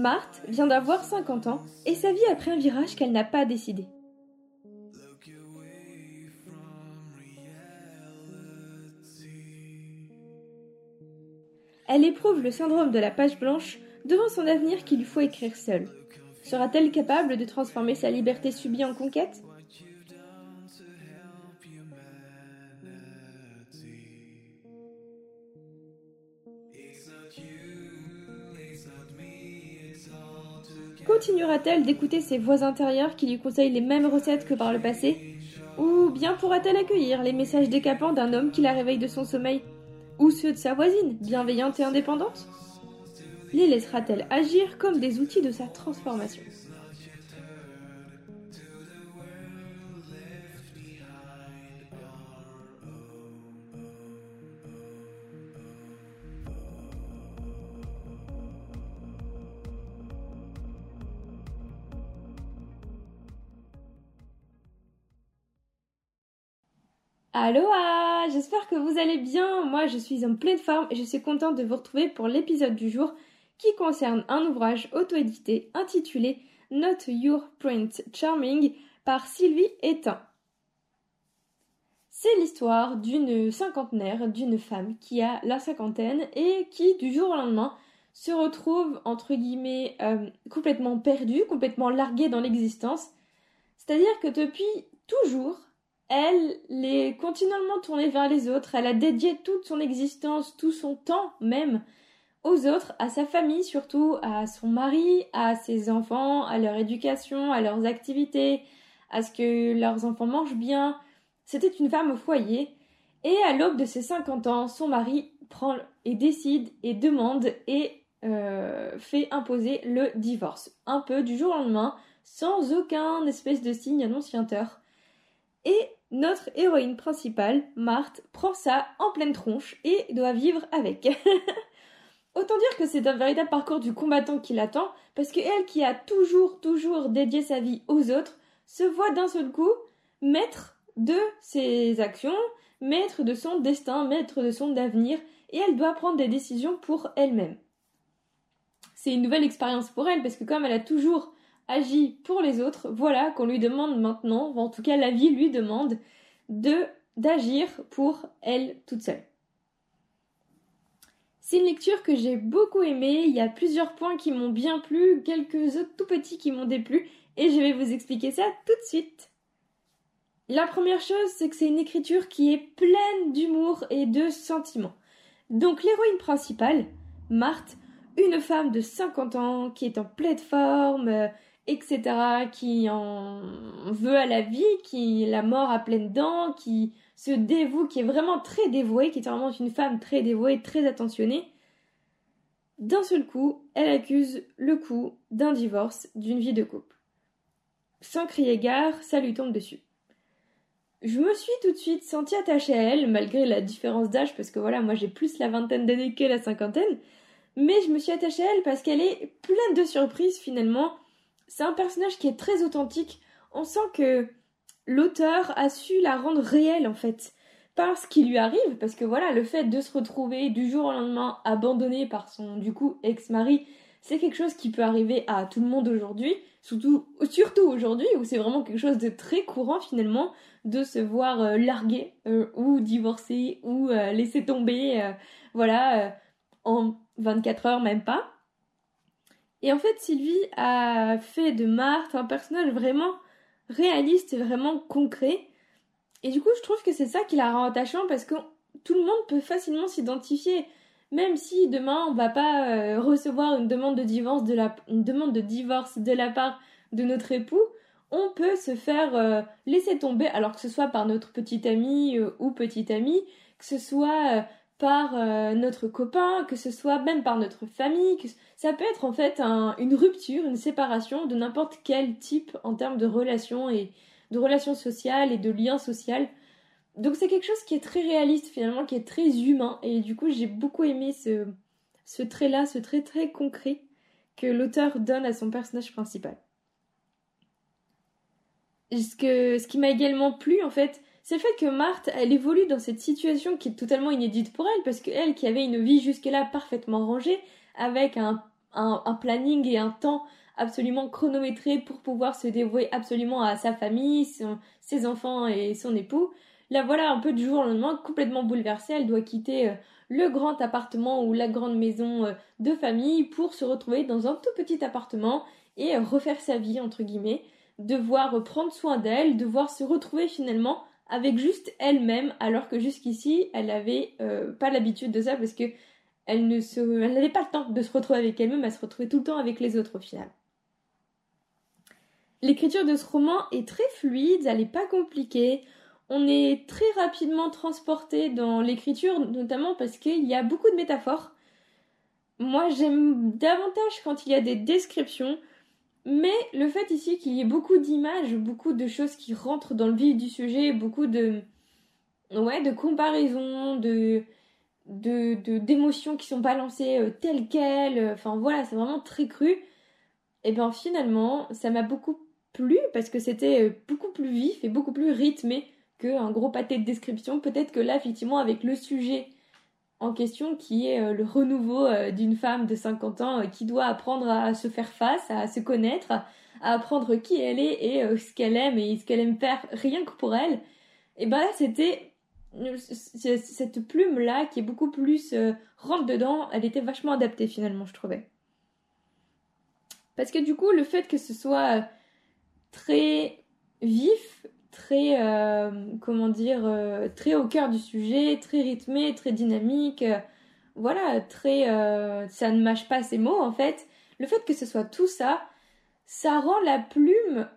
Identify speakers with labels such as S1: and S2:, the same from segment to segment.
S1: Marthe vient d'avoir 50 ans et sa vie a pris un virage qu'elle n'a pas décidé. Elle éprouve le syndrome de la page blanche devant son avenir qu'il lui faut écrire seule. Sera-t-elle capable de transformer sa liberté subie en conquête? Continuera-t-elle d'écouter ses voix intérieures qui lui conseillent les mêmes recettes que par le passé Ou bien pourra-t-elle accueillir les messages décapants d'un homme qui la réveille de son sommeil Ou ceux de sa voisine, bienveillante et indépendante? Les laissera-t-elle agir comme des outils de sa transformation? Aloha J'espère que vous allez bien. Moi, je suis en pleine forme et je suis contente de vous retrouver pour l'épisode du jour qui concerne un ouvrage auto-édité intitulé Not Your Print Charming par Sylvie Etain. C'est l'histoire d'une cinquantenaire, d'une femme qui a la cinquantaine et qui, du jour au lendemain, se retrouve, entre guillemets, euh, complètement perdue, complètement larguée dans l'existence. C'est-à-dire que depuis toujours, elle est continuellement tournée vers les autres, elle a dédié toute son existence, tout son temps même aux autres, à sa famille surtout, à son mari, à ses enfants, à leur éducation, à leurs activités, à ce que leurs enfants mangent bien. C'était une femme au foyer, et à l'aube de ses 50 ans, son mari prend et décide et demande et euh, fait imposer le divorce. Un peu du jour au lendemain, sans aucun espèce de signe annonciateur. Et notre héroïne principale, Marthe, prend ça en pleine tronche et doit vivre avec. Autant dire que c'est un véritable parcours du combattant qui l'attend, parce que elle qui a toujours, toujours dédié sa vie aux autres, se voit d'un seul coup maître de ses actions, maître de son destin, maître de son avenir, et elle doit prendre des décisions pour elle-même. C'est une nouvelle expérience pour elle, parce que comme elle a toujours agit pour les autres, voilà qu'on lui demande maintenant, en tout cas la vie lui demande, de d'agir pour elle toute seule. C'est une lecture que j'ai beaucoup aimée, il y a plusieurs points qui m'ont bien plu, quelques autres tout petits qui m'ont déplu, et je vais vous expliquer ça tout de suite. La première chose, c'est que c'est une écriture qui est pleine d'humour et de sentiments. Donc l'héroïne principale, Marthe, une femme de 50 ans qui est en pleine forme, euh, etc., qui en veut à la vie, qui la mort à pleines dents, qui se dévoue, qui est vraiment très dévouée, qui est vraiment une femme très dévouée, très attentionnée, d'un seul coup, elle accuse le coup d'un divorce, d'une vie de couple. Sans crier gare, ça lui tombe dessus. Je me suis tout de suite sentie attachée à elle, malgré la différence d'âge, parce que voilà, moi j'ai plus la vingtaine d'années que la cinquantaine, mais je me suis attachée à elle parce qu'elle est pleine de surprises finalement, c'est un personnage qui est très authentique. On sent que l'auteur a su la rendre réelle en fait. Parce qu'il lui arrive, parce que voilà, le fait de se retrouver du jour au lendemain abandonné par son du coup ex-mari, c'est quelque chose qui peut arriver à tout le monde aujourd'hui, surtout, surtout aujourd'hui où c'est vraiment quelque chose de très courant finalement de se voir euh, larguer euh, ou divorcer ou euh, laisser tomber, voilà, en 24 heures même pas. Et en fait, Sylvie a fait de Marthe un personnage vraiment réaliste et vraiment concret. Et du coup, je trouve que c'est ça qui la rend attachant parce que tout le monde peut facilement s'identifier. Même si demain on va pas euh, recevoir une demande de divorce de la part de notre époux, on peut se faire euh, laisser tomber alors que ce soit par notre petite amie euh, ou petite amie, que ce soit par euh, notre copain, que ce soit même par notre famille, que ça peut être en fait une rupture, une séparation de n'importe quel type en termes de relations et de relations sociales et de liens sociaux. Donc c'est quelque chose qui est très réaliste finalement, qui est très humain et du coup j'ai beaucoup aimé ce, trait-là, ce trait très concret que l'auteur donne à son personnage principal. Ce qui m'a également plu en fait, c'est le fait que Marthe, elle évolue dans cette situation qui est totalement inédite pour elle, parce qu'elle, qui avait une vie jusque-là parfaitement rangée, avec un, planning et un temps absolument chronométré pour pouvoir se dévouer absolument à sa famille, ses enfants et son époux. Là voilà, un peu du jour au lendemain, complètement bouleversée, elle doit quitter euh, le grand appartement ou la grande maison euh, de famille pour se retrouver dans un tout petit appartement et refaire sa vie, entre guillemets, devoir prendre soin d'elle, devoir se retrouver finalement avec juste elle-même, alors que jusqu'ici, elle n'avait euh, pas l'habitude de ça parce que elle n'avait pas le temps de se retrouver avec elle-même, elle se retrouvait tout le temps avec les autres au final. L'écriture de ce roman est très fluide, elle n'est pas compliquée. On est très rapidement transporté dans l'écriture, notamment parce qu'il y a beaucoup de métaphores. Moi, j'aime davantage quand il y a des descriptions, mais le fait ici qu'il y ait beaucoup d'images, beaucoup de choses qui rentrent dans le vif du sujet, beaucoup de ouais, de comparaisons, de d'émotions qui sont balancées euh, telles quelles, euh, enfin voilà, c'est vraiment très cru. Et bien finalement, ça m'a beaucoup plu parce que c'était euh, beaucoup plus vif et beaucoup plus rythmé qu'un gros pâté de description. Peut-être que là, effectivement, avec le sujet question qui est euh, le renouveau euh, d'une femme de 50 ans euh, qui doit apprendre à se faire face, à se connaître, à apprendre qui elle est et ce qu'elle aime et ce qu'elle aime faire rien que pour elle. Et ben c'était cette plume là qui est beaucoup plus rentre dedans, elle était vachement adaptée finalement je trouvais. Parce que du coup le fait que ce soit très vif, très, euh, comment dire, euh, très au cœur du sujet, très rythmé, très dynamique. Euh, voilà, très, ça ne mâche pas ses mots en fait. Le fait que ce soit tout ça, ça rend la plume.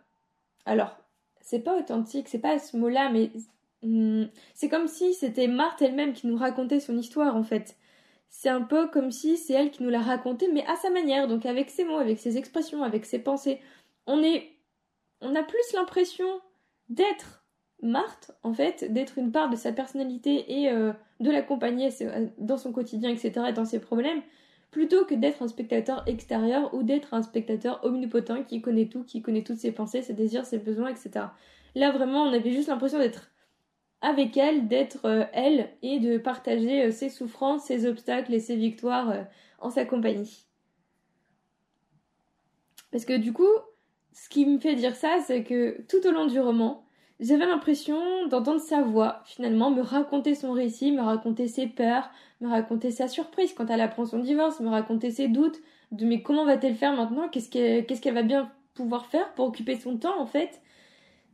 S1: Alors, c'est pas authentique, c'est pas ce mot-là, mais hmm, c'est comme si c'était Marthe elle-même qui nous racontait son histoire en fait. C'est un peu comme si c'est elle qui nous l'a raconté, mais à sa manière, donc avec ses mots, avec ses expressions, avec ses pensées. On est, on a plus l'impression d'être Marthe, en fait, d'être une part de sa personnalité et euh, de l'accompagner euh, dans son quotidien, etc., et dans ses problèmes, plutôt que d'être un spectateur extérieur ou d'être un spectateur omnipotent qui connaît tout, qui connaît toutes ses pensées, ses désirs, ses besoins, etc. Là, vraiment, on avait juste l'impression d'être avec elle, d'être euh, elle et de partager ses souffrances, ses obstacles et ses victoires en sa compagnie. Parce que du coup, ce qui me fait dire ça, c'est que tout au long du roman, j'avais l'impression d'entendre sa voix, finalement, me raconter son récit, me raconter ses peurs, me raconter sa surprise quand elle apprend son divorce, me raconter ses doutes, de mais comment va-t-elle faire maintenant? Qu'est-ce qu'elle va bien pouvoir faire pour occuper son temps, en fait?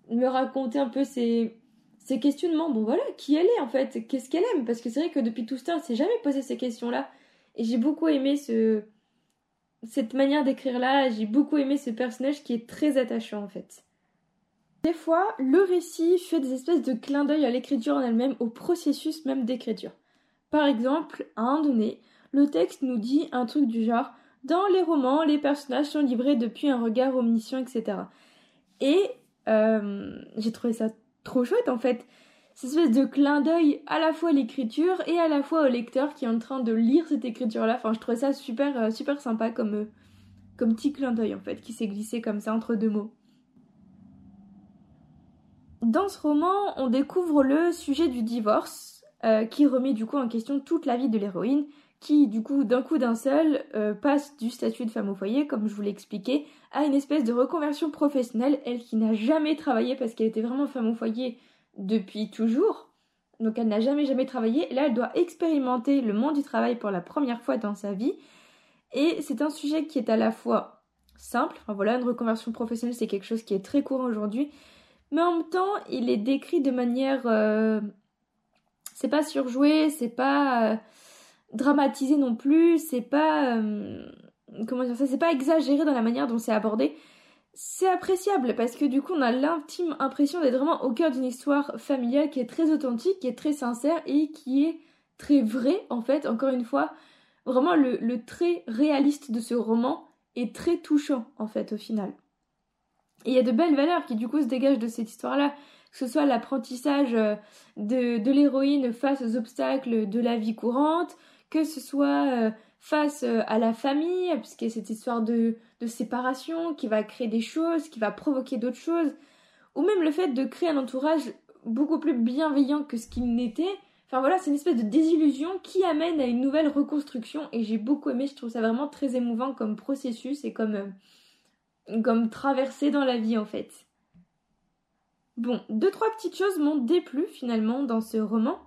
S1: Me raconter un peu ses, ses questionnements. Bon, voilà, qui elle est, en fait? Qu'est-ce qu'elle aime? Parce que c'est vrai que depuis tout ce temps, elle s'est jamais posé ces questions-là. Et j'ai beaucoup aimé ce cette manière d'écrire là, j'ai beaucoup aimé ce personnage qui est très attachant en fait. Des fois, le récit fait des espèces de clins d'œil à l'écriture en elle-même, au processus même d'écriture. Par exemple, à un donné, le texte nous dit un truc du genre Dans les romans, les personnages sont livrés depuis un regard omniscient, etc. Et euh, j'ai trouvé ça trop chouette en fait cette espèce de clin d'œil à la fois à l'écriture et à la fois au lecteur qui est en train de lire cette écriture-là. Enfin, je trouvais ça super, euh, super sympa comme, euh, comme petit clin d'œil en fait, qui s'est glissé comme ça entre deux mots. Dans ce roman, on découvre le sujet du divorce, euh, qui remet du coup en question toute la vie de l'héroïne, qui du coup d'un coup d'un seul passe du statut de femme au foyer, comme je vous l'ai expliqué, à une espèce de reconversion professionnelle, elle qui n'a jamais travaillé parce qu'elle était vraiment femme au foyer depuis toujours. Donc elle n'a jamais jamais travaillé. là, elle doit expérimenter le monde du travail pour la première fois dans sa vie. Et c'est un sujet qui est à la fois simple. Enfin voilà, une reconversion professionnelle, c'est quelque chose qui est très courant aujourd'hui. Mais en même temps, il est décrit de manière... Euh, c'est pas surjoué, c'est pas euh, dramatisé non plus, c'est pas... Euh, comment dire ça? C'est pas exagéré dans la manière dont c'est abordé c'est appréciable parce que du coup on a l'intime impression d'être vraiment au cœur d'une histoire familiale qui est très authentique, qui est très sincère et qui est très vraie en fait, encore une fois. Vraiment le, le trait réaliste de ce roman est très touchant en fait au final. Il y a de belles valeurs qui du coup se dégagent de cette histoire-là, que ce soit l'apprentissage euh, de, de l'héroïne face aux obstacles de la vie courante, que ce soit euh, face euh, à la famille, puisqu'il y a cette histoire de, séparation qui va créer des choses, qui va provoquer d'autres choses, ou même le fait de créer un entourage beaucoup plus bienveillant que ce qu'il n'était Enfin voilà, c'est une espèce de désillusion qui amène à une nouvelle reconstruction et j'ai beaucoup aimé, je trouve ça vraiment très émouvant comme processus et comme, euh, comme traversée dans la vie en fait. Bon, deux trois petites choses m'ont déplu finalement dans ce roman.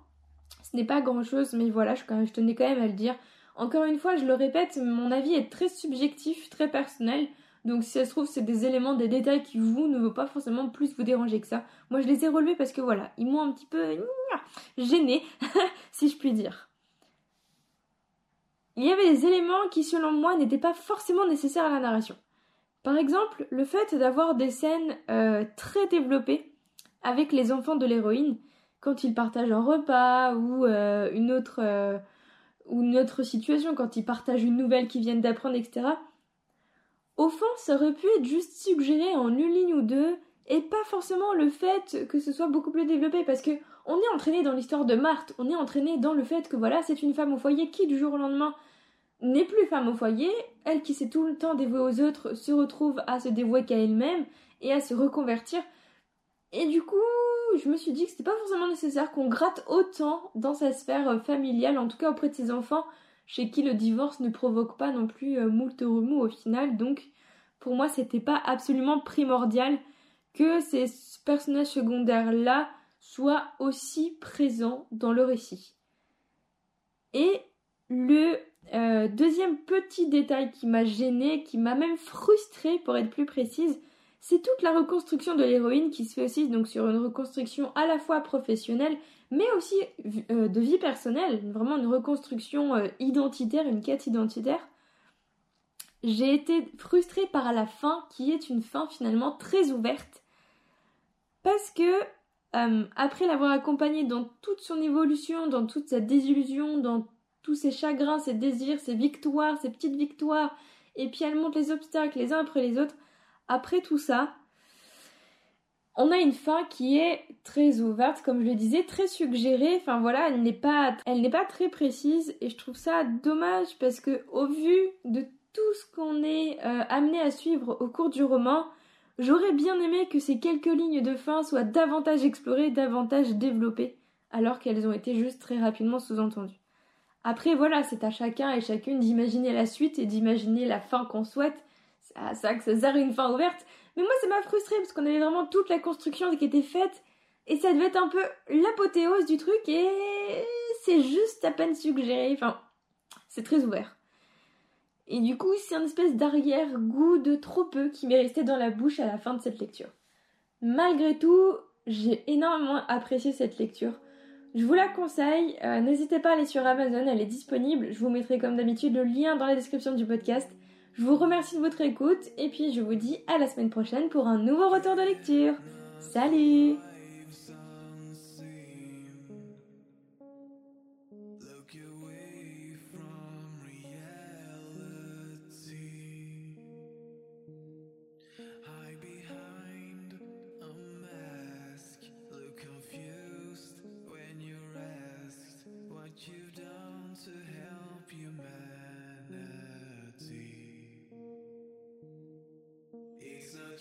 S1: Ce n'est pas grand chose, mais voilà, je tenais quand même à le dire. Encore une fois, je le répète, mon avis est très subjectif, très personnel. Donc si ça se trouve, c'est des éléments, des détails qui vous ne vont pas forcément plus vous déranger que ça. Moi, je les ai relevés parce que voilà, ils m'ont un petit peu gêné, si je puis dire. Il y avait des éléments qui, selon moi, n'étaient pas forcément nécessaires à la narration. Par exemple, le fait d'avoir des scènes euh, très développées avec les enfants de l'héroïne, quand ils partagent un repas ou euh, une autre euh, ou une autre situation, quand ils partagent une nouvelle qu'ils viennent d'apprendre, etc. Au fond, ça aurait pu être juste suggéré en une ligne ou deux, et pas forcément le fait que ce soit beaucoup plus développé, parce que on est entraîné dans l'histoire de Marthe, on est entraîné dans le fait que voilà, c'est une femme au foyer qui du jour au lendemain n'est plus femme au foyer, elle qui s'est tout le temps dévouée aux autres se retrouve à se dévouer qu'à elle-même et à se reconvertir. Et du coup, je me suis dit que c'était pas forcément nécessaire qu'on gratte autant dans sa sphère familiale, en tout cas auprès de ses enfants, chez qui le divorce ne provoque pas non plus euh, moult remous au final. Donc, pour moi, c'était pas absolument primordial que ces personnages secondaires-là soient aussi présents dans le récit. Et le euh, deuxième petit détail qui m'a gêné, qui m'a même frustré pour être plus précise, c'est toute la reconstruction de l'héroïne qui se fait aussi donc sur une reconstruction à la fois professionnelle mais aussi euh, de vie personnelle, vraiment une reconstruction euh, identitaire, une quête identitaire. J'ai été frustrée par la fin qui est une fin finalement très ouverte parce que euh, après l'avoir accompagnée dans toute son évolution, dans toute sa désillusion, dans tous ses chagrins, ses désirs, ses victoires, ses petites victoires, et puis elle monte les obstacles les uns après les autres, après tout ça, on a une fin qui est très ouverte, comme je le disais, très suggérée. Enfin voilà, elle n'est pas, très précise et je trouve ça dommage parce que au vu de tout ce qu'on est euh, amené à suivre au cours du roman, j'aurais bien aimé que ces quelques lignes de fin soient davantage explorées, davantage développées, alors qu'elles ont été juste très rapidement sous-entendues. Après voilà, c'est à chacun et chacune d'imaginer la suite et d'imaginer la fin qu'on souhaite à ça que ça sert une fin ouverte. Mais moi, ça m'a frustré parce qu'on avait vraiment toute la construction qui était faite et ça devait être un peu l'apothéose du truc et c'est juste à peine suggéré. Enfin, c'est très ouvert. Et du coup, c'est un espèce d'arrière-goût de trop peu qui m'est resté dans la bouche à la fin de cette lecture. Malgré tout, j'ai énormément apprécié cette lecture. Je vous la conseille, euh, n'hésitez pas à aller sur Amazon, elle est disponible. Je vous mettrai comme d'habitude le lien dans la description du podcast. Je vous remercie de votre écoute et puis je vous dis à la semaine prochaine pour un nouveau retour de lecture. Salut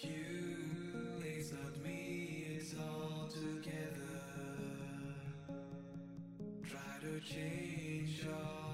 S1: you, it's not me, it's all together. Try to change all.